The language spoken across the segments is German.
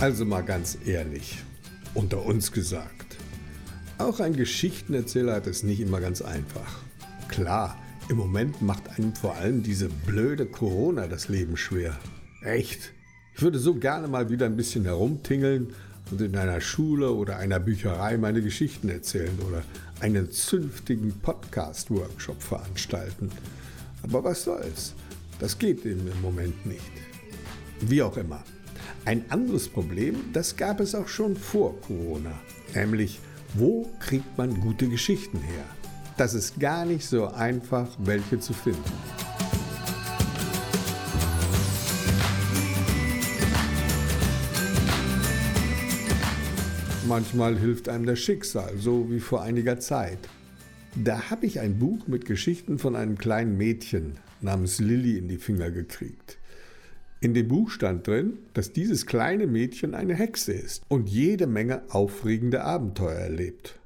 Also mal ganz ehrlich, unter uns gesagt. Auch ein Geschichtenerzähler hat es nicht immer ganz einfach. Klar, im Moment macht einem vor allem diese blöde Corona das Leben schwer. Echt. Ich würde so gerne mal wieder ein bisschen herumtingeln und in einer Schule oder einer Bücherei meine Geschichten erzählen oder einen zünftigen Podcast-Workshop veranstalten. Aber was soll's? Das geht eben im Moment nicht. Wie auch immer. Ein anderes Problem, das gab es auch schon vor Corona. Nämlich, wo kriegt man gute Geschichten her? Das ist gar nicht so einfach, welche zu finden. Manchmal hilft einem das Schicksal, so wie vor einiger Zeit. Da habe ich ein Buch mit Geschichten von einem kleinen Mädchen namens Lilly in die Finger gekriegt. In dem Buch stand drin, dass dieses kleine Mädchen eine Hexe ist und jede Menge aufregende Abenteuer erlebt.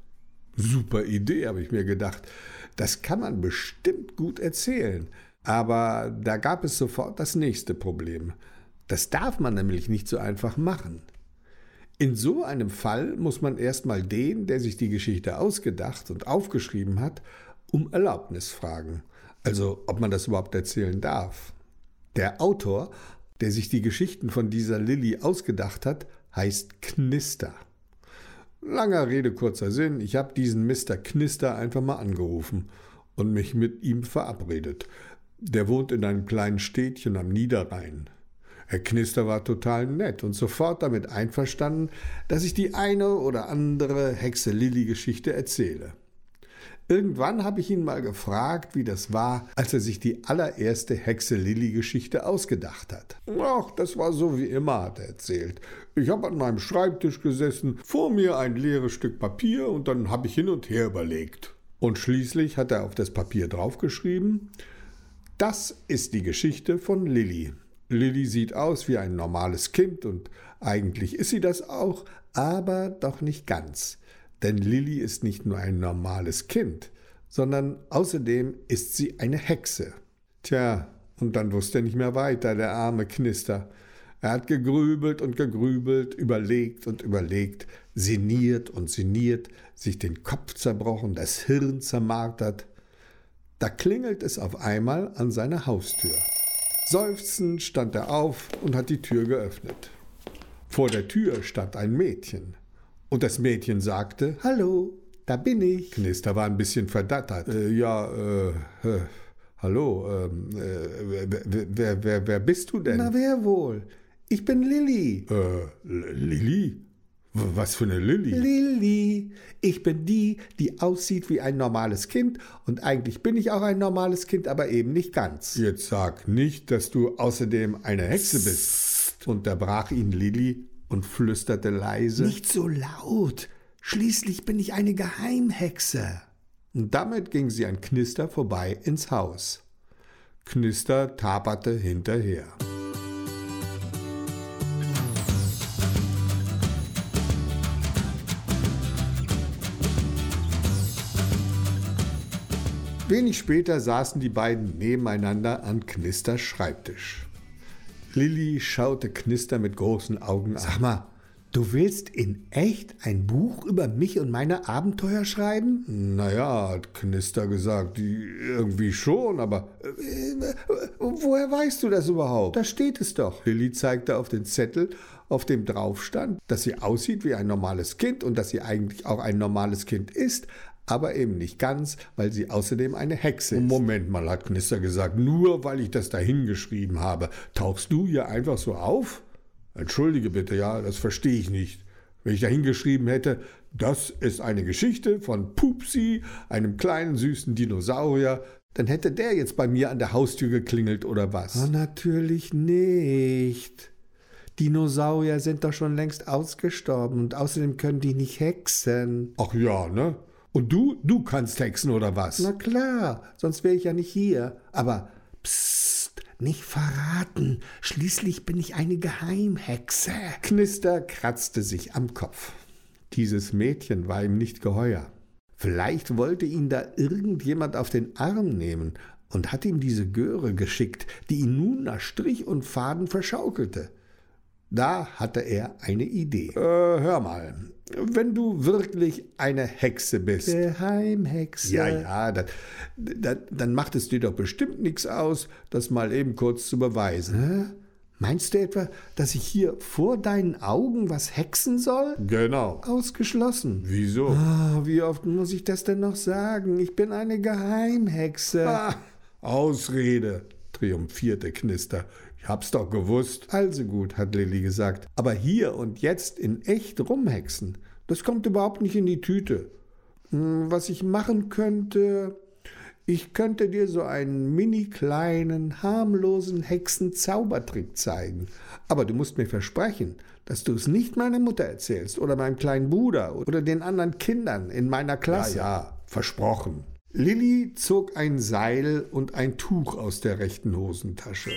Super Idee, habe ich mir gedacht. Das kann man bestimmt gut erzählen. Aber da gab es sofort das nächste Problem. Das darf man nämlich nicht so einfach machen. In so einem Fall muss man erstmal den, der sich die Geschichte ausgedacht und aufgeschrieben hat, um Erlaubnis fragen. Also ob man das überhaupt erzählen darf. Der Autor der sich die Geschichten von dieser Lilly ausgedacht hat, heißt Knister. Langer Rede, kurzer Sinn, ich habe diesen Mr. Knister einfach mal angerufen und mich mit ihm verabredet. Der wohnt in einem kleinen Städtchen am Niederrhein. Herr Knister war total nett und sofort damit einverstanden, dass ich die eine oder andere Hexe Lilly Geschichte erzähle. Irgendwann habe ich ihn mal gefragt, wie das war, als er sich die allererste Hexe Lilly Geschichte ausgedacht hat. Ach, das war so wie immer, hat er erzählt. Ich habe an meinem Schreibtisch gesessen, vor mir ein leeres Stück Papier und dann habe ich hin und her überlegt. Und schließlich hat er auf das Papier draufgeschrieben, das ist die Geschichte von Lilly. Lilly sieht aus wie ein normales Kind und eigentlich ist sie das auch, aber doch nicht ganz. Denn Lilly ist nicht nur ein normales Kind, sondern außerdem ist sie eine Hexe. Tja, und dann wusste er nicht mehr weiter, der arme Knister. Er hat gegrübelt und gegrübelt, überlegt und überlegt, sinniert und sinniert, sich den Kopf zerbrochen, das Hirn zermartert. Da klingelt es auf einmal an seiner Haustür. Seufzend stand er auf und hat die Tür geöffnet. Vor der Tür stand ein Mädchen. Und das Mädchen sagte, Hallo, da bin ich. Knister war ein bisschen verdattert. Äh, ja, äh, äh hallo, ähm, äh, wer, wer, wer bist du denn? Na, wer wohl? Ich bin Lilly. Äh, Lilly? Was für eine Lilly? Lilly. Ich bin die, die aussieht wie ein normales Kind und eigentlich bin ich auch ein normales Kind, aber eben nicht ganz. Jetzt sag nicht, dass du außerdem eine Hexe bist, unterbrach ihn Lilly und flüsterte leise Nicht so laut. Schließlich bin ich eine Geheimhexe. Und damit ging sie an Knister vorbei ins Haus. Knister taperte hinterher. Wenig später saßen die beiden nebeneinander an Knisters Schreibtisch. Lilly schaute Knister mit großen Augen an. Sag mal, du willst in echt ein Buch über mich und meine Abenteuer schreiben? Naja, hat Knister gesagt, irgendwie schon, aber. Äh, woher weißt du das überhaupt? Da steht es doch. Lilly zeigte auf den Zettel, auf dem drauf stand, dass sie aussieht wie ein normales Kind und dass sie eigentlich auch ein normales Kind ist, aber eben nicht ganz, weil sie außerdem eine Hexe ist. Moment mal, hat Knister gesagt, nur weil ich das dahingeschrieben habe, tauchst du hier einfach so auf? Entschuldige bitte, ja, das verstehe ich nicht. Wenn ich dahingeschrieben hätte, das ist eine Geschichte von Pupsi, einem kleinen süßen Dinosaurier, dann hätte der jetzt bei mir an der Haustür geklingelt oder was? Oh, natürlich nicht. Dinosaurier sind doch schon längst ausgestorben und außerdem können die nicht hexen. Ach ja, ne? Und du, du kannst hexen oder was? Na klar, sonst wäre ich ja nicht hier. Aber psst, nicht verraten. Schließlich bin ich eine Geheimhexe. Knister kratzte sich am Kopf. Dieses Mädchen war ihm nicht geheuer. Vielleicht wollte ihn da irgendjemand auf den Arm nehmen und hat ihm diese Göre geschickt, die ihn nun nach Strich und Faden verschaukelte. Da hatte er eine Idee. Äh, hör mal, wenn du wirklich eine Hexe bist. Geheimhexe. Ja, ja, dann, dann, dann macht es dir doch bestimmt nichts aus, das mal eben kurz zu beweisen. Hä? Meinst du etwa, dass ich hier vor deinen Augen was hexen soll? Genau. Ausgeschlossen. Wieso? Ah, wie oft muss ich das denn noch sagen? Ich bin eine Geheimhexe. Ah, Ausrede, triumphierte Knister. Ich hab's doch gewusst. Also gut, hat Lilly gesagt. Aber hier und jetzt in echt rumhexen, das kommt überhaupt nicht in die Tüte. Hm, Was ich machen könnte, ich könnte dir so einen mini kleinen, harmlosen Hexenzaubertrick zeigen. Aber du musst mir versprechen, dass du es nicht meiner Mutter erzählst oder meinem kleinen Bruder oder den anderen Kindern in meiner Ja, Klasse. ja, versprochen. Lilly zog ein Seil und ein Tuch aus der rechten Hosentasche.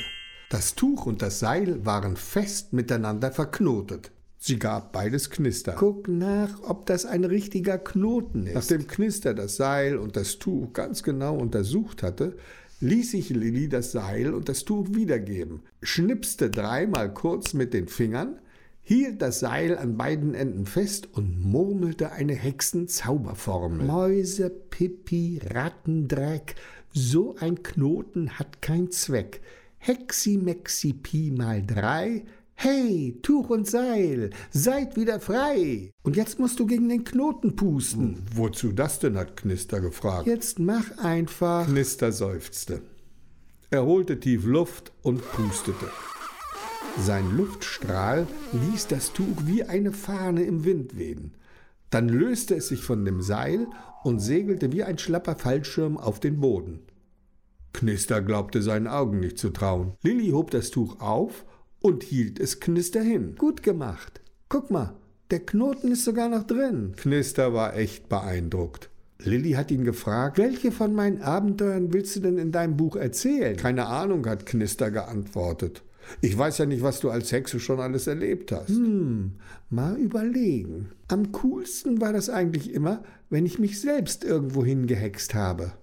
Das Tuch und das Seil waren fest miteinander verknotet. Sie gab beides Knister. Guck nach, ob das ein richtiger Knoten ist. Nachdem Knister das Seil und das Tuch ganz genau untersucht hatte, ließ sich Lilly das Seil und das Tuch wiedergeben, schnipste dreimal kurz mit den Fingern, hielt das Seil an beiden Enden fest und murmelte eine Hexenzauberformel. Mäuse, Pipi, Rattendreck, so ein Knoten hat kein Zweck. Hexi, Mexi, Pi mal drei. Hey, Tuch und Seil, seid wieder frei. Und jetzt musst du gegen den Knoten pusten. Wozu das denn, hat Knister gefragt. Jetzt mach einfach. Knister seufzte. Er holte tief Luft und pustete. Sein Luftstrahl ließ das Tuch wie eine Fahne im Wind wehen. Dann löste es sich von dem Seil und segelte wie ein schlapper Fallschirm auf den Boden. Knister glaubte seinen Augen nicht zu trauen. Lilly hob das Tuch auf und hielt es Knister hin. Gut gemacht. Guck mal, der Knoten ist sogar noch drin. Knister war echt beeindruckt. Lilly hat ihn gefragt, Welche von meinen Abenteuern willst du denn in deinem Buch erzählen? Keine Ahnung, hat Knister geantwortet. Ich weiß ja nicht, was du als Hexe schon alles erlebt hast. Hm, mal überlegen. Am coolsten war das eigentlich immer, wenn ich mich selbst irgendwo hingehext habe.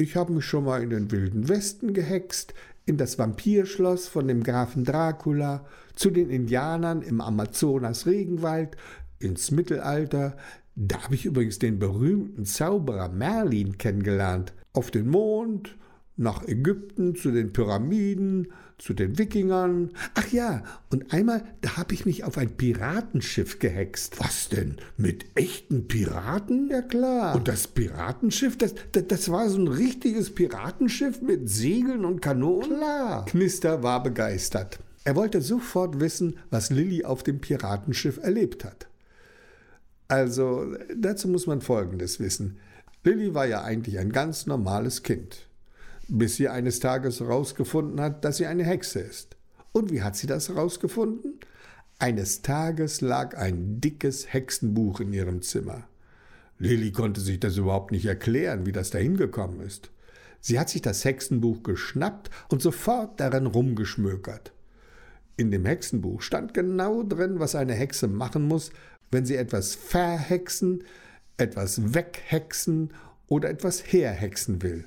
Ich habe mich schon mal in den Wilden Westen gehext, In das Vampirschloss von dem Grafen Dracula, zu den Indianern im Amazonas-Regenwald, ins Mittelalter. Da habe ich übrigens den berühmten Zauberer Merlin kennengelernt. Auf den Mond, nach Ägypten, zu den Pyramiden, zu den Wikingern. Ach ja, und einmal, da habe ich mich auf ein Piratenschiff gehext. Was denn? Mit echten Piraten? Ja klar. Und das Piratenschiff, das, das, das war so ein richtiges Piratenschiff mit Segeln und Kanonen? klar. Knister war begeistert. Er wollte sofort wissen, was Lilly auf dem Piratenschiff erlebt hat. Also, dazu muss man Folgendes wissen. Lilly war ja eigentlich ein ganz normales Kind, bis sie eines Tages herausgefunden hat, dass sie eine Hexe ist. Und wie hat sie das herausgefunden? Eines Tages lag ein dickes Hexenbuch in ihrem Zimmer. Lilly konnte sich das überhaupt nicht erklären, wie das dahin gekommen ist. Sie hat sich das Hexenbuch geschnappt und sofort darin rumgeschmökert. In dem Hexenbuch stand genau drin, was eine Hexe machen muss, wenn sie etwas verhexen, etwas weghexen oder etwas herhexen will.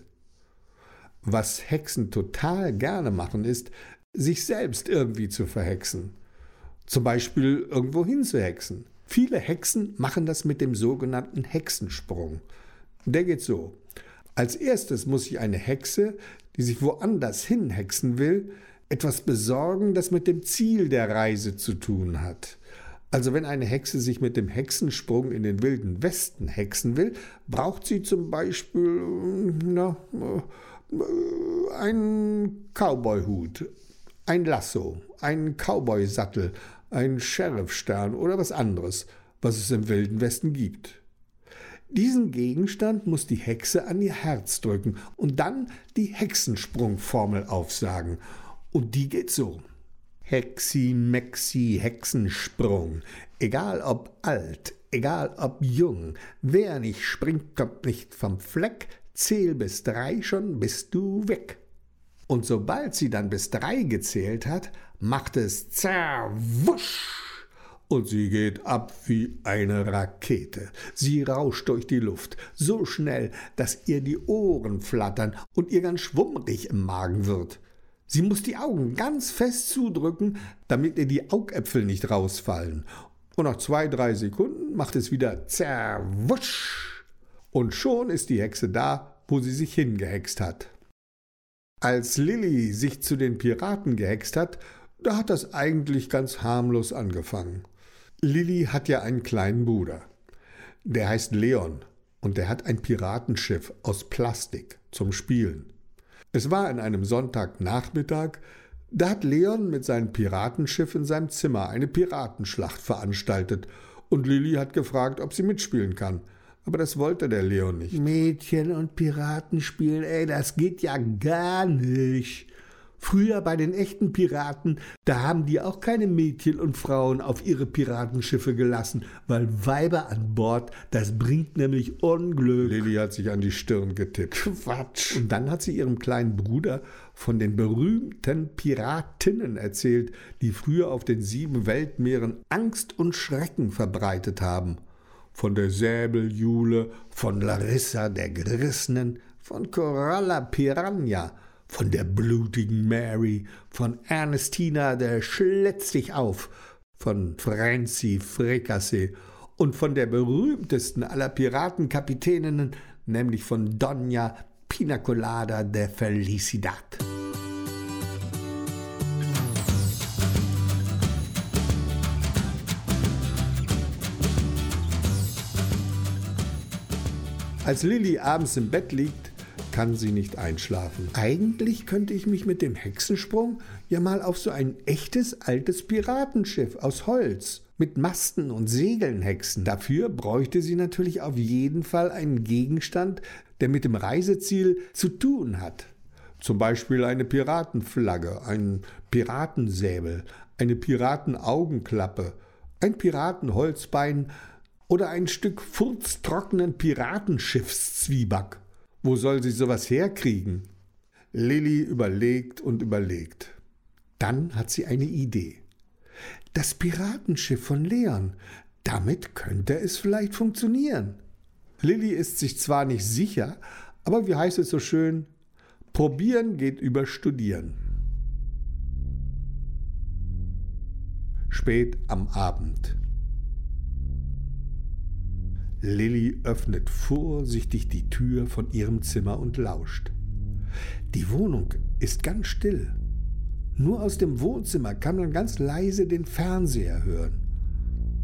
Was Hexen total gerne machen, ist, sich selbst irgendwie zu verhexen. Zum Beispiel irgendwo hinzuhexen. Viele Hexen machen das mit dem sogenannten Hexensprung. Der geht so. Als erstes muss sich eine Hexe, die sich woanders hinhexen will, etwas besorgen, das mit dem Ziel der Reise zu tun hat. Also wenn eine Hexe sich mit dem Hexensprung in den wilden Westen hexen will, braucht sie zum Beispiel na, einen Cowboyhut, ein Lasso, einen Cowboysattel, einen Sheriffstern oder was anderes, was es im wilden Westen gibt. Diesen Gegenstand muss die Hexe an ihr Herz drücken und dann die Hexensprungformel aufsagen. Und die geht so. Hexi, Mexi, Hexensprung. Egal ob alt, egal ob jung, wer nicht springt, kommt nicht vom Fleck, zähl bis drei, schon bist du weg. Und sobald sie dann bis drei gezählt hat, macht es zerwusch und sie geht ab wie eine Rakete. Sie rauscht durch die Luft, so schnell, dass ihr die Ohren flattern und ihr ganz schwummrig im Magen wird. Sie muss die Augen ganz fest zudrücken, damit ihr die Augäpfel nicht rausfallen. Und nach zwei, drei Sekunden macht es wieder zerwusch. Und schon ist die Hexe da, wo sie sich hingehext hat. Als Lilly sich zu den Piraten gehext hat, da hat das eigentlich ganz harmlos angefangen. Lilly hat ja einen kleinen Bruder. Der heißt Leon und der hat ein Piratenschiff aus Plastik zum Spielen. Es war an einem Sonntagnachmittag, da hat Leon mit seinem Piratenschiff in seinem Zimmer eine Piratenschlacht veranstaltet und Lilly hat gefragt, ob sie mitspielen kann. Aber das wollte der Leon nicht. Mädchen und Piraten spielen, ey, das geht ja gar nicht. Früher bei den echten Piraten, da haben die auch keine Mädchen und Frauen auf ihre Piratenschiffe gelassen, weil Weiber an Bord, das bringt nämlich Unglück. Lilly hat sich an die Stirn getippt. Quatsch. Und dann hat sie ihrem kleinen Bruder von den berühmten Piratinnen erzählt, die früher auf den sieben Weltmeeren Angst und Schrecken verbreitet haben. Von der Säbeljule, von Larissa der Gerissenen, von Coralla Piranha, von der blutigen Mary, von Ernestina der Schlitz dich auf, von Franzi Fricasse und von der berühmtesten aller Piratenkapitäninnen, nämlich von Donna Pinacolada de Felicidad. Als Lilly abends im Bett liegt, kann sie nicht einschlafen. Eigentlich könnte ich mich mit dem Hexensprung ja mal auf so ein echtes altes Piratenschiff aus Holz mit Masten und Segeln hexen. Dafür bräuchte sie natürlich auf jeden Fall einen Gegenstand, der mit dem Reiseziel zu tun hat. Zum Beispiel eine Piratenflagge, ein Piratensäbel, eine Piratenaugenklappe, ein Piratenholzbein oder ein Stück furztrockenen Piratenschiffszwieback. Wo soll sie sowas herkriegen? Lilly überlegt und überlegt. Dann hat sie eine Idee. Das Piratenschiff von Leon, damit könnte es vielleicht funktionieren. Lilly ist sich zwar nicht sicher, aber wie heißt es so schön? Probieren geht über Studieren. Spät am Abend. Lilly öffnet vorsichtig die Tür von ihrem Zimmer und lauscht. Die Wohnung ist ganz still. Nur aus dem Wohnzimmer kann man ganz leise den Fernseher hören.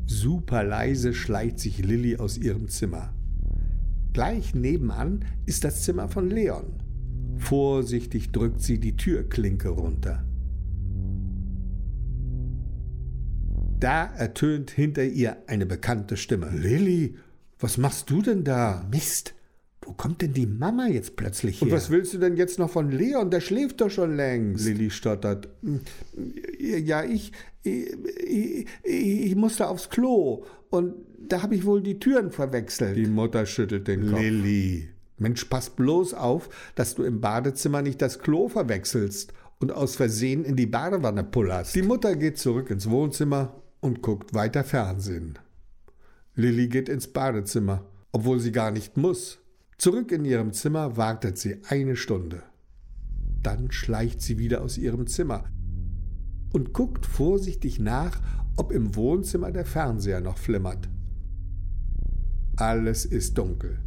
Super leise schleicht sich Lilly aus ihrem Zimmer. Gleich nebenan ist das Zimmer von Leon. Vorsichtig drückt sie die Türklinke runter. Da ertönt hinter ihr eine bekannte Stimme. Lilly, was machst du denn da? Mist. Wo kommt denn die Mama jetzt plötzlich her? Und was willst du denn jetzt noch von Leon? Der schläft doch schon längst. Lilly stottert. Ja, ich, ich, ich, ich musste aufs Klo und da habe ich wohl die Türen verwechselt. Die Mutter schüttelt den Kopf. Lilly, Mensch, pass bloß auf, dass du im Badezimmer nicht das Klo verwechselst und aus Versehen in die Badewanne pullerst. Die Mutter geht zurück ins Wohnzimmer und guckt weiter Fernsehen. Lilly geht ins Badezimmer, obwohl sie gar nicht muss. Zurück in ihrem Zimmer wartet sie eine Stunde. Dann schleicht sie wieder aus ihrem Zimmer und guckt vorsichtig nach, ob im Wohnzimmer der Fernseher noch flimmert. Alles ist dunkel.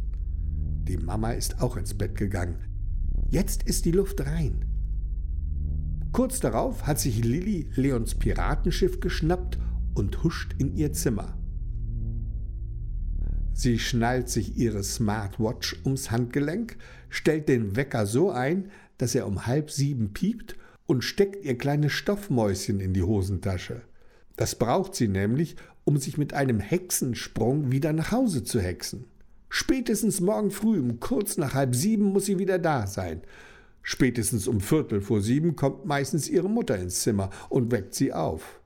Die Mama ist auch ins Bett gegangen. Jetzt ist die Luft rein. Kurz darauf hat sich Lilly Leons Piratenschiff geschnappt und huscht in ihr Zimmer. Sie schnallt sich ihre Smartwatch ums Handgelenk, stellt den Wecker so ein, dass er um halb sieben piept und steckt ihr kleines Stoffmäuschen in die Hosentasche. Das braucht sie nämlich, um sich mit einem Hexensprung wieder nach Hause zu hexen. Spätestens morgen früh um kurz nach halb sieben muss sie wieder da sein. Spätestens um Viertel vor sieben kommt meistens ihre Mutter ins Zimmer und weckt sie auf.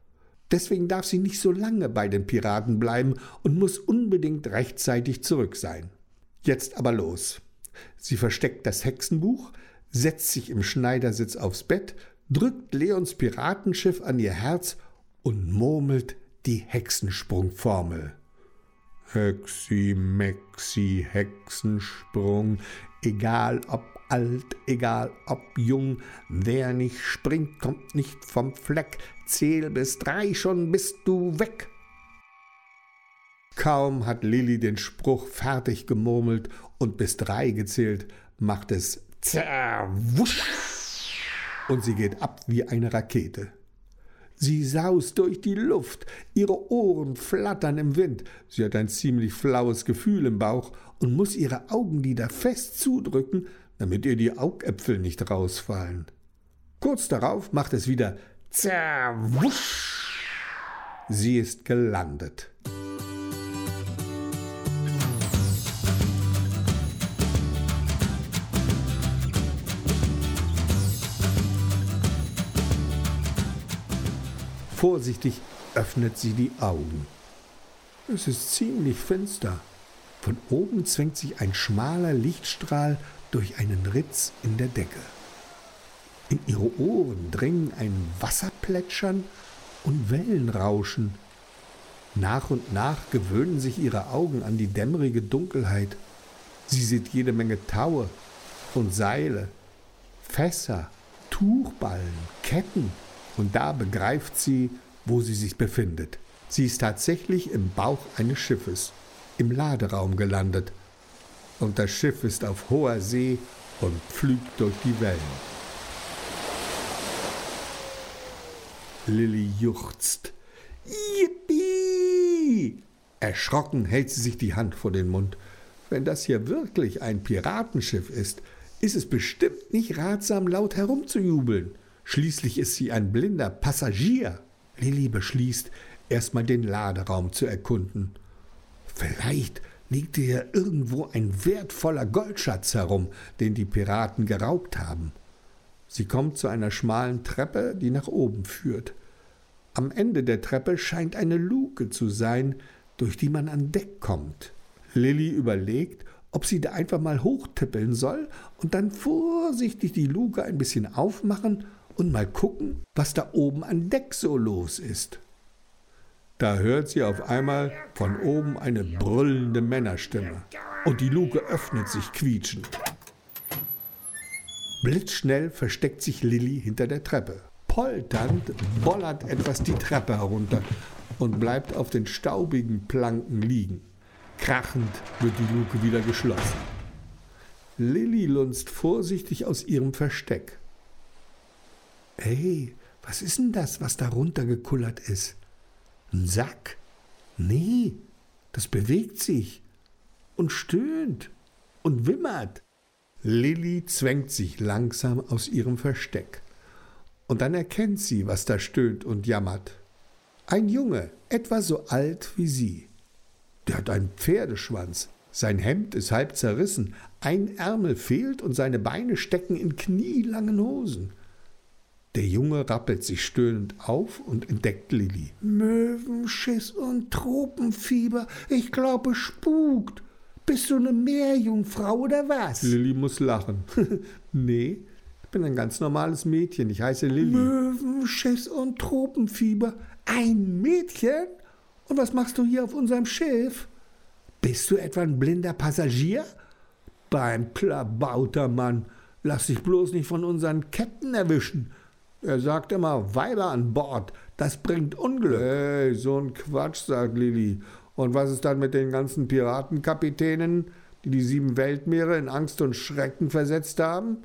Deswegen darf sie nicht so lange bei den Piraten bleiben und muss unbedingt rechtzeitig zurück sein. Jetzt aber los. Sie versteckt das Hexenbuch, setzt sich im Schneidersitz aufs Bett, drückt Leons Piratenschiff an ihr Herz und murmelt die Hexensprungformel. Hexi, Mexi, Hexensprung, egal ob alt, egal ob jung, wer nicht springt, kommt nicht vom Fleck, zähl bis drei, schon bist du weg. Kaum hat Lilli den Spruch fertig gemurmelt und bis drei gezählt, macht es zerwusch und sie geht ab wie eine Rakete. Sie saust durch die Luft, ihre Ohren flattern im Wind, sie hat ein ziemlich flaues Gefühl im Bauch und muss ihre Augenlider fest zudrücken, damit ihr die Augäpfel nicht rausfallen. Kurz darauf macht es wieder zerwusch. Sie ist gelandet. Vorsichtig öffnet sie die Augen. Es ist ziemlich finster. Von oben zwängt sich ein schmaler Lichtstrahl durch einen Ritz in der Decke. In ihre Ohren dringen ein Wasserplätschern und Wellenrauschen. Nach und nach gewöhnen sich ihre Augen an die dämmerige Dunkelheit. Sie sieht jede Menge Taue und Seile, Fässer, Tuchballen, Ketten und da begreift sie, wo sie sich befindet. Sie ist tatsächlich im Bauch eines Schiffes, im Laderaum gelandet. Und das Schiff ist auf hoher See und pflügt durch die Wellen. Lilly juchzt. Yippie! Erschrocken hält sie sich die Hand vor den Mund. Wenn das hier wirklich ein Piratenschiff ist, ist es bestimmt nicht ratsam, laut herumzujubeln. Schließlich ist sie ein blinder Passagier. Lilly beschließt, erstmal den Laderaum zu erkunden. Vielleicht liegt hier irgendwo ein wertvoller Goldschatz herum, den die Piraten geraubt haben. Sie kommt zu einer schmalen Treppe, die nach oben führt. Am Ende der Treppe scheint eine Luke zu sein, durch die man an Deck kommt. Lilly überlegt, ob sie da einfach mal hochtippeln soll und dann vorsichtig die Luke ein bisschen aufmachen und mal gucken, was da oben an Deck so los ist. Da hört sie auf einmal von oben eine brüllende Männerstimme und die Luke öffnet sich quietschend. Blitzschnell versteckt sich Lilly hinter der Treppe. Polternd bollert etwas die Treppe herunter und bleibt auf den staubigen Planken liegen. Krachend wird die Luke wieder geschlossen. Lilly lunzt vorsichtig aus ihrem Versteck. Ey, was ist denn das, was da runtergekullert ist? Ein Sack? Nee, das bewegt sich und stöhnt und wimmert. Lilly zwängt sich langsam aus ihrem Versteck. Und dann erkennt sie, was da stöhnt und jammert. Ein Junge, etwa so alt wie sie. Der hat einen Pferdeschwanz. Sein Hemd ist halb zerrissen, ein Ärmel fehlt und seine Beine stecken in knielangen Hosen. Der Junge rappelt sich stöhnend auf und entdeckt Lilli. Möwenschiss und Tropenfieber, ich glaube, spukt. Bist du eine Meerjungfrau oder was? Lilli muss lachen. nee, bin ein ganz normales Mädchen. Ich heiße Lilli. Möwenschiss und Tropenfieber. Ein Mädchen? Und was machst du hier auf unserem Schiff? Bist du etwa ein blinder Passagier? Beim Klabautermann. Lass dich bloß nicht von unseren Ketten erwischen. Er sagt immer, Weiber an Bord, das bringt Unglück. Hey, so ein Quatsch, sagt Lilly. Und was ist dann mit den ganzen Piratenkapitänen, die die sieben Weltmeere in Angst und Schrecken versetzt haben?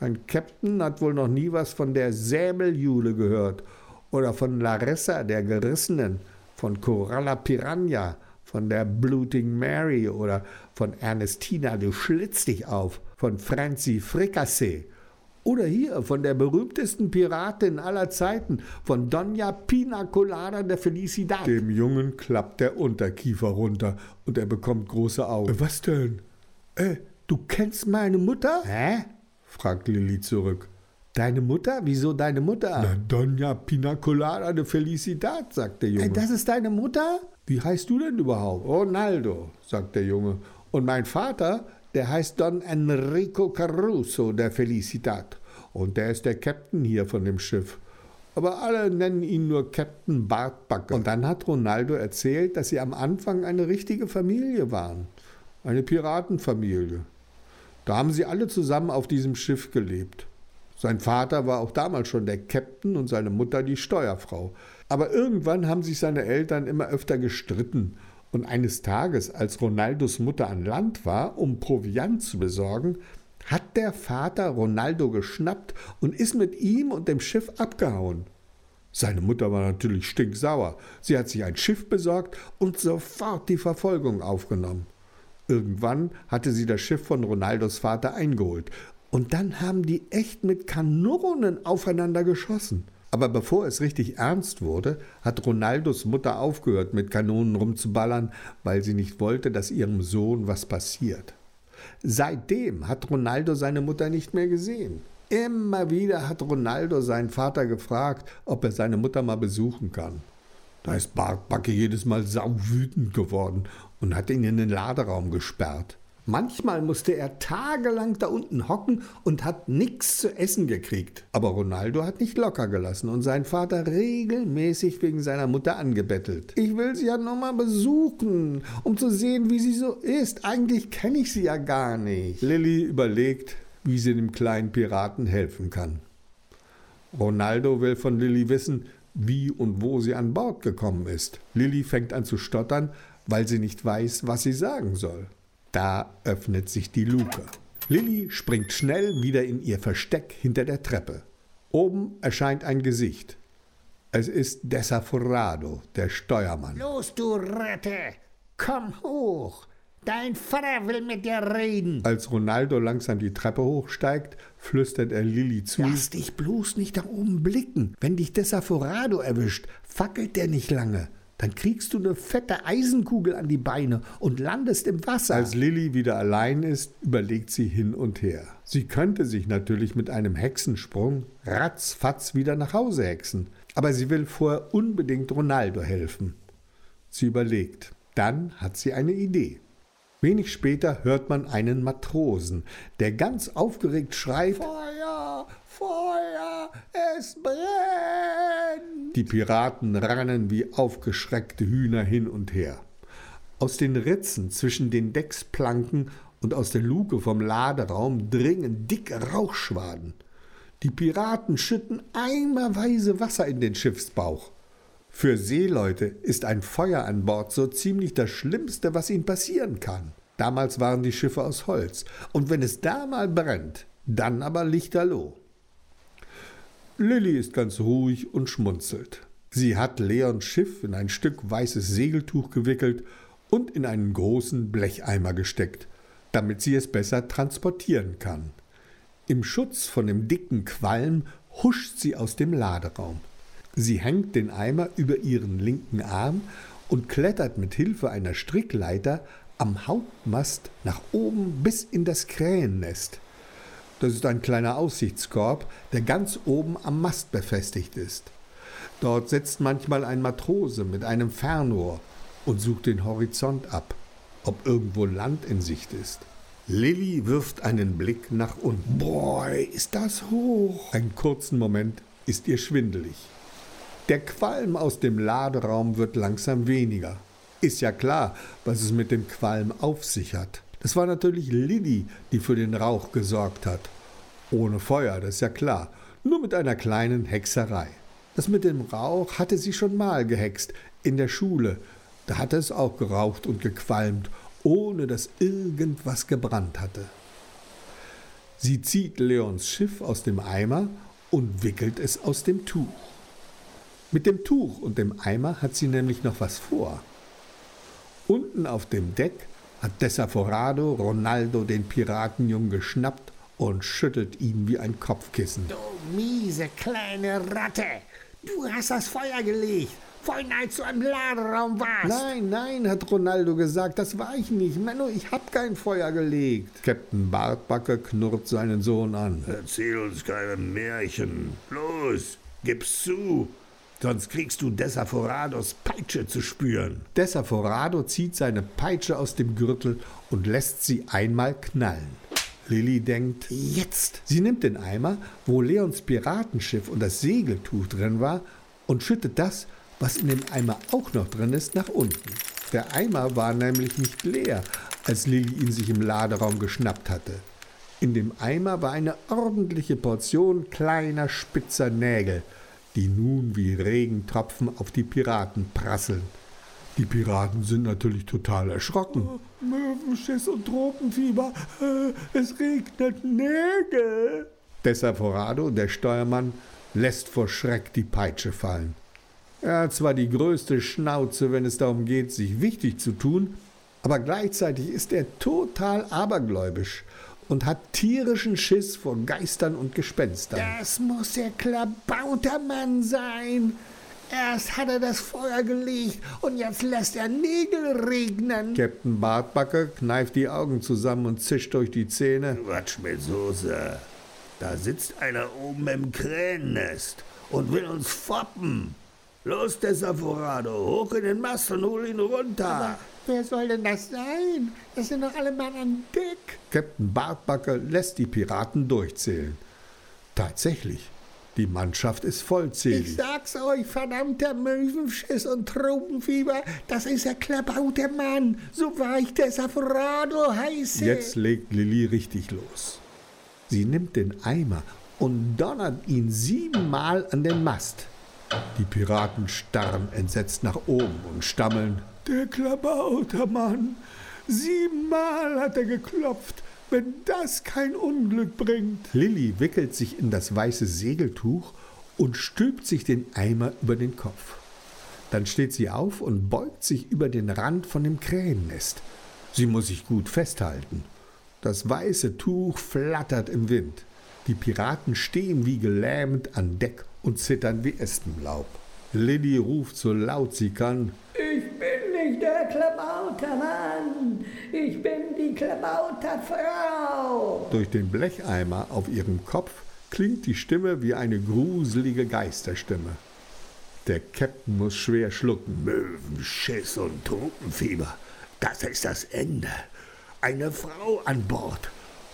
Dein Captain hat wohl noch nie was von der Säbeljule gehört oder von Larissa, der Gerissenen, von Coralla Piranha, von der Blutigen Mary oder von Ernestina, du schlitzt dich auf, von Franzi Fricassee oder hier von der berühmtesten Piratin aller Zeiten, von Donna Pina Colada de Felicidad. Dem Jungen klappt der Unterkiefer runter und er bekommt große Augen. Was denn? Äh, du kennst meine Mutter? Hä? Fragt Lilly zurück. Deine Mutter? Wieso deine Mutter? Na, Donna Pina Colada de Felicidad, sagt der Junge. Äh, das ist deine Mutter? Wie heißt du denn überhaupt? Ronaldo, sagt der Junge. Und mein Vater der heißt Don Enrico Caruso der Felicidad. Und der ist der Captain hier von dem Schiff. Aber alle nennen ihn nur Captain Bartbacke. Und dann hat Ronaldo erzählt, dass sie am Anfang eine richtige Familie waren. Eine Piratenfamilie. Da haben sie alle zusammen auf diesem Schiff gelebt. Sein Vater war auch damals schon der Captain und seine Mutter die Steuerfrau. Aber irgendwann haben sich seine Eltern immer öfter gestritten. Und eines Tages, als Ronaldos Mutter an Land war, um Proviant zu besorgen, hat der Vater Ronaldo geschnappt und ist mit ihm und dem Schiff abgehauen. Seine Mutter war natürlich stinksauer. Sie hat sich ein Schiff besorgt und sofort die Verfolgung aufgenommen. Irgendwann hatte sie das Schiff von Ronaldos Vater eingeholt. Und dann haben die echt mit Kanonen aufeinander geschossen. Aber bevor es richtig ernst wurde, hat Ronaldos Mutter aufgehört, mit Kanonen rumzuballern, weil sie nicht wollte, dass ihrem Sohn was passiert. Seitdem hat Ronaldo seine Mutter nicht mehr gesehen. Immer wieder hat Ronaldo seinen Vater gefragt, ob er seine Mutter mal besuchen kann. Da ist Bartbacke jedes Mal sauwütend geworden und hat ihn in den Laderaum gesperrt. Manchmal musste er tagelang da unten hocken und hat nichts zu essen gekriegt. Aber Ronaldo hat nicht locker gelassen und seinen Vater regelmäßig wegen seiner Mutter angebettelt. Ich will sie ja nur mal besuchen, um zu sehen, wie sie so ist. Eigentlich kenne ich sie ja gar nicht. Lilly überlegt, wie sie dem kleinen Piraten helfen kann. Ronaldo will von Lilly wissen, wie und wo sie an Bord gekommen ist. Lilly fängt an zu stottern, weil sie nicht weiß, was sie sagen soll. Da öffnet sich die Luke. Lilly springt schnell wieder in ihr Versteck hinter der Treppe. Oben erscheint ein Gesicht. Es ist Desaforado, der Steuermann. Los, du Ratte! Komm hoch! Dein Vater will mit dir reden. Als Ronaldo langsam die Treppe hochsteigt, flüstert er Lilly zu. Lass dich bloß nicht da oben blicken. Wenn dich Desaforado erwischt, fackelt der nicht lange. Dann kriegst du eine fette Eisenkugel an die Beine und landest im Wasser. Als Lilly wieder allein ist, überlegt sie hin und her. Sie könnte sich natürlich mit einem Hexensprung ratzfatz wieder nach Hause hexen. Aber sie will vorher unbedingt Ronaldo helfen. Sie überlegt. Dann hat sie eine Idee. Wenig später hört man einen Matrosen, der ganz aufgeregt schreit Feuer, Feuer, es brennt. Die Piraten rannen wie aufgeschreckte Hühner hin und her. Aus den Ritzen zwischen den Decksplanken und aus der Luke vom Laderaum dringen dicke Rauchschwaden. Die Piraten schütten eimerweise Wasser in den Schiffsbauch. Für Seeleute ist ein Feuer an Bord so ziemlich das Schlimmste, was ihnen passieren kann. Damals waren die Schiffe aus Holz. Und wenn es da mal brennt, dann aber lichterloh. Lilly ist ganz ruhig und schmunzelt. Sie hat Leons Schiff in ein Stück weißes Segeltuch gewickelt und in einen großen Blecheimer gesteckt, damit sie es besser transportieren kann. Im Schutz von dem dicken Qualm huscht sie aus dem Laderaum. Sie hängt den Eimer über ihren linken Arm und klettert mit Hilfe einer Strickleiter am Hauptmast nach oben bis in das Krähennest. Das ist ein kleiner Aussichtskorb, der ganz oben am Mast befestigt ist. Dort sitzt manchmal ein Matrose mit einem Fernrohr und sucht den Horizont ab, ob irgendwo Land in Sicht ist. Lilly wirft einen Blick nach unten. Boah, ist das hoch! Einen kurzen Moment ist ihr schwindelig. Der Qualm aus dem Laderaum wird langsam weniger. Ist ja klar, was es mit dem Qualm auf sich hat. Das war natürlich Lilly, die für den Rauch gesorgt hat. Ohne Feuer, das ist ja klar. Nur mit einer kleinen Hexerei. Das mit dem Rauch hatte sie schon mal gehext, in der Schule. Da hatte es auch geraucht und gequalmt, ohne dass irgendwas gebrannt hatte. Sie zieht Leons Schiff aus dem Eimer und wickelt es aus dem Tuch. Mit dem Tuch und dem Eimer hat sie nämlich noch was vor. Unten auf dem Deck hat Desaforado Ronaldo den Piratenjungen geschnappt und schüttelt ihn wie ein Kopfkissen. Du miese kleine Ratte! Du hast das Feuer gelegt! Vorhin, als du im Laderaum warst! Nein, nein, hat Ronaldo gesagt, das war ich nicht. Menno, ich hab kein Feuer gelegt. Captain Bartbacke knurrt seinen Sohn an. Erzähl uns keine Märchen. Los, gib's zu! Sonst kriegst du Desaforados Peitsche zu spüren. Desaforado zieht seine Peitsche aus dem Gürtel und lässt sie einmal knallen. Lilly denkt, jetzt. Sie nimmt den Eimer, wo Leons Piratenschiff und das Segeltuch drin war, und schüttet das, was in dem Eimer auch noch drin ist, nach unten. Der Eimer war nämlich nicht leer, als Lilly ihn sich im Laderaum geschnappt hatte. In dem Eimer war eine ordentliche Portion kleiner spitzer Nägel, die nun wie Regentropfen auf die Piraten prasseln. Die Piraten sind natürlich total erschrocken. Möwenschiss und Tropenfieber, äh, es regnet Nägel. Desaforado, der Steuermann, lässt vor Schreck die Peitsche fallen. Er hat zwar die größte Schnauze, wenn es darum geht, sich wichtig zu tun, aber gleichzeitig ist er total abergläubisch und hat tierischen Schiss vor Geistern und Gespenstern. Das muss der Klabautermann sein. Erst hat er das Feuer gelegt und jetzt lässt er Nägel regnen. Captain Bartbacke kneift die Augen zusammen und zischt durch die Zähne. Quatsch mit Soße. Da sitzt einer oben im Krähennest und will uns foppen. Los, Desaforado, hoch in den Mast und hol ihn runter. Aber wer soll denn das sein? Das sind doch alle Mann an Deck. Captain Bartbacke lässt die Piraten durchzählen. Tatsächlich, die Mannschaft ist vollzählig. Ich sag's euch, verdammter Möwenschiss und Tropenfieber, das ist der Klabauter Mann, so war ich der Saforado heiße. Jetzt legt Lilly richtig los. Sie nimmt den Eimer und donnert ihn siebenmal an den Mast. Die Piraten starren entsetzt nach oben und stammeln. Der Klabautermann, siebenmal hat er geklopft, wenn das kein Unglück bringt. Lilly wickelt sich in das weiße Segeltuch und stülpt sich den Eimer über den Kopf. Dann steht sie auf und beugt sich über den Rand von dem Krähennest. Sie muss sich gut festhalten. Das weiße Tuch flattert im Wind. Die Piraten stehen wie gelähmt an Deck und zittern wie Espenlaub. Lilly ruft so laut sie kann: Ich bin nicht der Klabautermann, ich bin die Klabauterfrau. Durch den Blecheimer auf ihrem Kopf klingt die Stimme wie eine gruselige Geisterstimme. Der Captain muss schwer schlucken. Möwen, Schiss und Tropenfieber. Das ist das Ende. Eine Frau an Bord.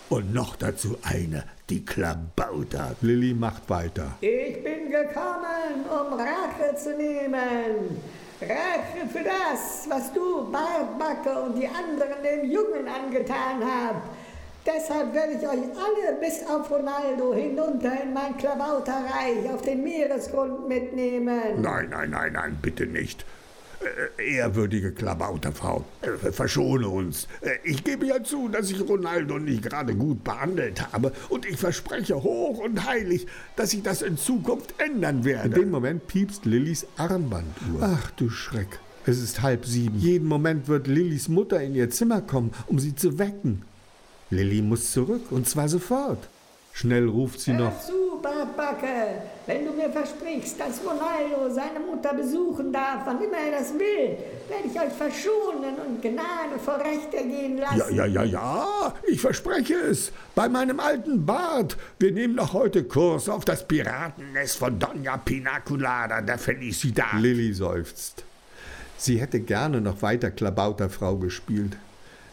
Und noch dazu eine, die Klabauter. Lilly macht weiter. Ich bin gekommen, um Rache zu nehmen. Rache für das, was du, Bartbacke und die anderen dem Jungen angetan habt. Deshalb werde ich euch alle bis auf Ronaldo hinunter in mein Klabauterreich auf den Meeresgrund mitnehmen. Nein, nein, nein, nein, bitte nicht. Äh, ehrwürdige Klabauterfrau, äh, verschone uns. Äh, ich gebe ja zu, dass ich Ronaldo nicht gerade gut behandelt habe und ich verspreche hoch und heilig, dass ich das in Zukunft ändern werde. In dem Moment piepst Lillys Armbanduhr. Ach du Schreck. Es ist halb sieben. Jeden Moment wird Lillys Mutter in ihr Zimmer kommen, um sie zu wecken. Lilly muss zurück, und zwar sofort. Schnell ruft sie noch. Zu, Bartbacke, wenn du mir versprichst, dass Ronaldo seine Mutter besuchen darf, wann immer er das will, werde ich euch verschonen und Gnade vor Recht ergehen lassen. Ja, ja, ja, ja, ich verspreche es. Bei meinem alten Bart. Wir nehmen noch heute Kurs auf das Piratennest von Dona Pinaculada der Felicidad. Lilly seufzt. Sie hätte gerne noch weiter Klabauterfrau gespielt.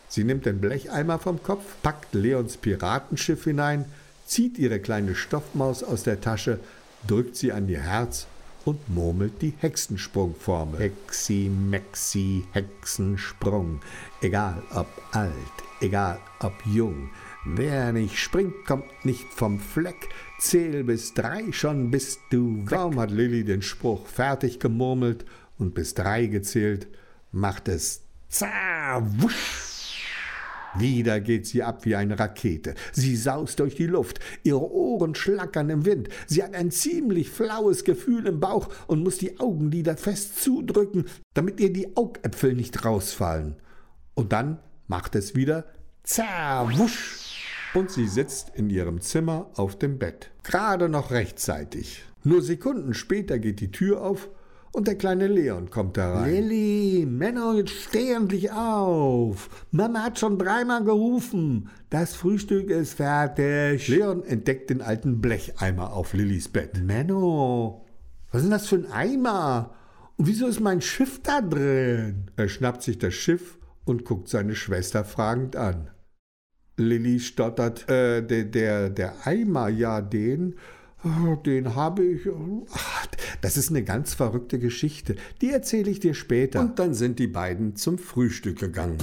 Sie nimmt den Blecheimer vom Kopf, packt Leons Piratenschiff hinein, zieht ihre kleine Stoffmaus aus der Tasche, drückt sie an ihr Herz und murmelt die Hexensprungformel. Hexi, Mexi, Hexensprung. Egal ob alt, egal ob jung. Wer nicht springt, kommt nicht vom Fleck. Zähl bis drei, schon bist du weg. Kaum hat Lilly den Spruch fertig gemurmelt und bis drei gezählt, macht es zah, wusch wieder geht sie ab wie eine Rakete. Sie saust durch die Luft, ihre Ohren schlackern im Wind. Sie hat ein ziemlich flaues Gefühl im Bauch und muss die Augenlider fest zudrücken, damit ihr die Augäpfel nicht rausfallen. Und dann macht es wieder zerwusch. Und sie sitzt in ihrem Zimmer auf dem Bett. Gerade noch rechtzeitig. Nur Sekunden später geht die Tür auf und der kleine Leon kommt da rein. Lilly, Menno, jetzt steh endlich auf. Mama hat schon dreimal gerufen. Das Frühstück ist fertig. Leon entdeckt den alten Blecheimer auf Lillys Bett. Menno, was ist denn das für ein Eimer? Und wieso ist mein Schiff da drin? Er schnappt sich das Schiff und guckt seine Schwester fragend an. Lilly stottert, äh, der, der, der Eimer, ja, den, den habe ich. Ähm, ach, das ist eine ganz verrückte Geschichte. Die erzähle ich dir später. Und dann sind die beiden zum Frühstück gegangen.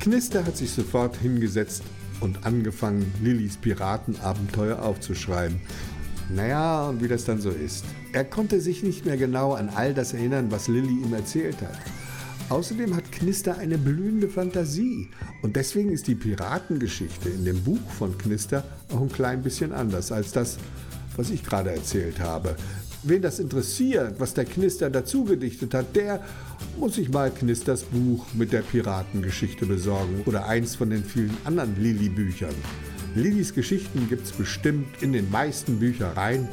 Knister hat sich sofort hingesetzt und angefangen, Lillys Piratenabenteuer aufzuschreiben. Naja, und wie das dann so ist. Er konnte sich nicht mehr genau an all das erinnern, was Lilly ihm erzählt hat. Außerdem hat Knister eine blühende Fantasie und deswegen ist die Piratengeschichte in dem Buch von Knister auch ein klein bisschen anders als das, was ich gerade erzählt habe. Wen das interessiert, was der Knister dazu gedichtet hat, der muss sich mal Knisters Buch mit der Piratengeschichte besorgen oder eins von den vielen anderen Lilly-Büchern. Lillys Geschichten gibt es bestimmt in den meisten Büchereien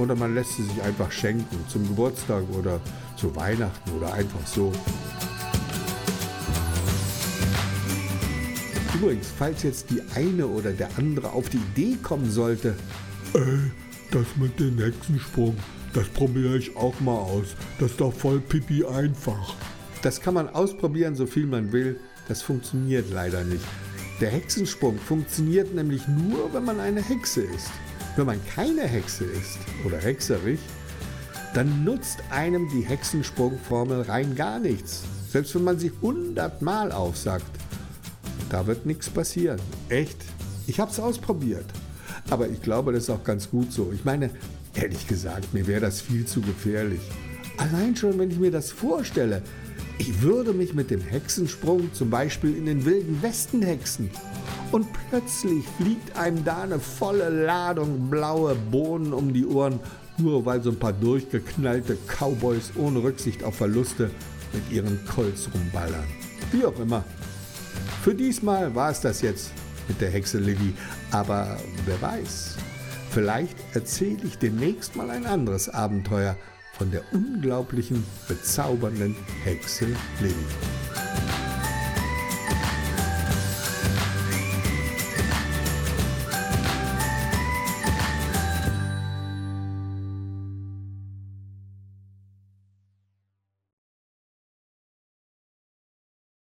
oder man lässt sie sich einfach schenken zum Geburtstag oder zu Weihnachten oder einfach so. Übrigens, falls jetzt die eine oder der andere auf die Idee kommen sollte, ey, das mit dem Hexensprung, das probiere ich auch mal aus. Das ist doch voll pipi einfach. Das kann man ausprobieren, so viel man will. Das funktioniert leider nicht. Der Hexensprung funktioniert nämlich nur, wenn man eine Hexe ist. Wenn man keine Hexe ist oder hexerig, dann nutzt einem die Hexensprungformel rein gar nichts. Selbst wenn man sie hundertmal aufsagt. Da wird nichts passieren. Echt. Ich habe es ausprobiert. Aber ich glaube, das ist auch ganz gut so. Ich meine, ehrlich gesagt, mir wäre das viel zu gefährlich. Allein schon, wenn ich mir das vorstelle. Ich würde mich mit dem Hexensprung zum Beispiel in den wilden Westen hexen. Und plötzlich fliegt einem da eine volle Ladung blaue Bohnen um die Ohren, nur weil so ein paar durchgeknallte Cowboys ohne Rücksicht auf Verluste mit ihren Colts rumballern. Wie auch immer. Für diesmal war es das jetzt mit der Hexe Lilly, aber wer weiß, vielleicht erzähle ich demnächst mal ein anderes Abenteuer von der unglaublichen, bezaubernden Hexe Lilly.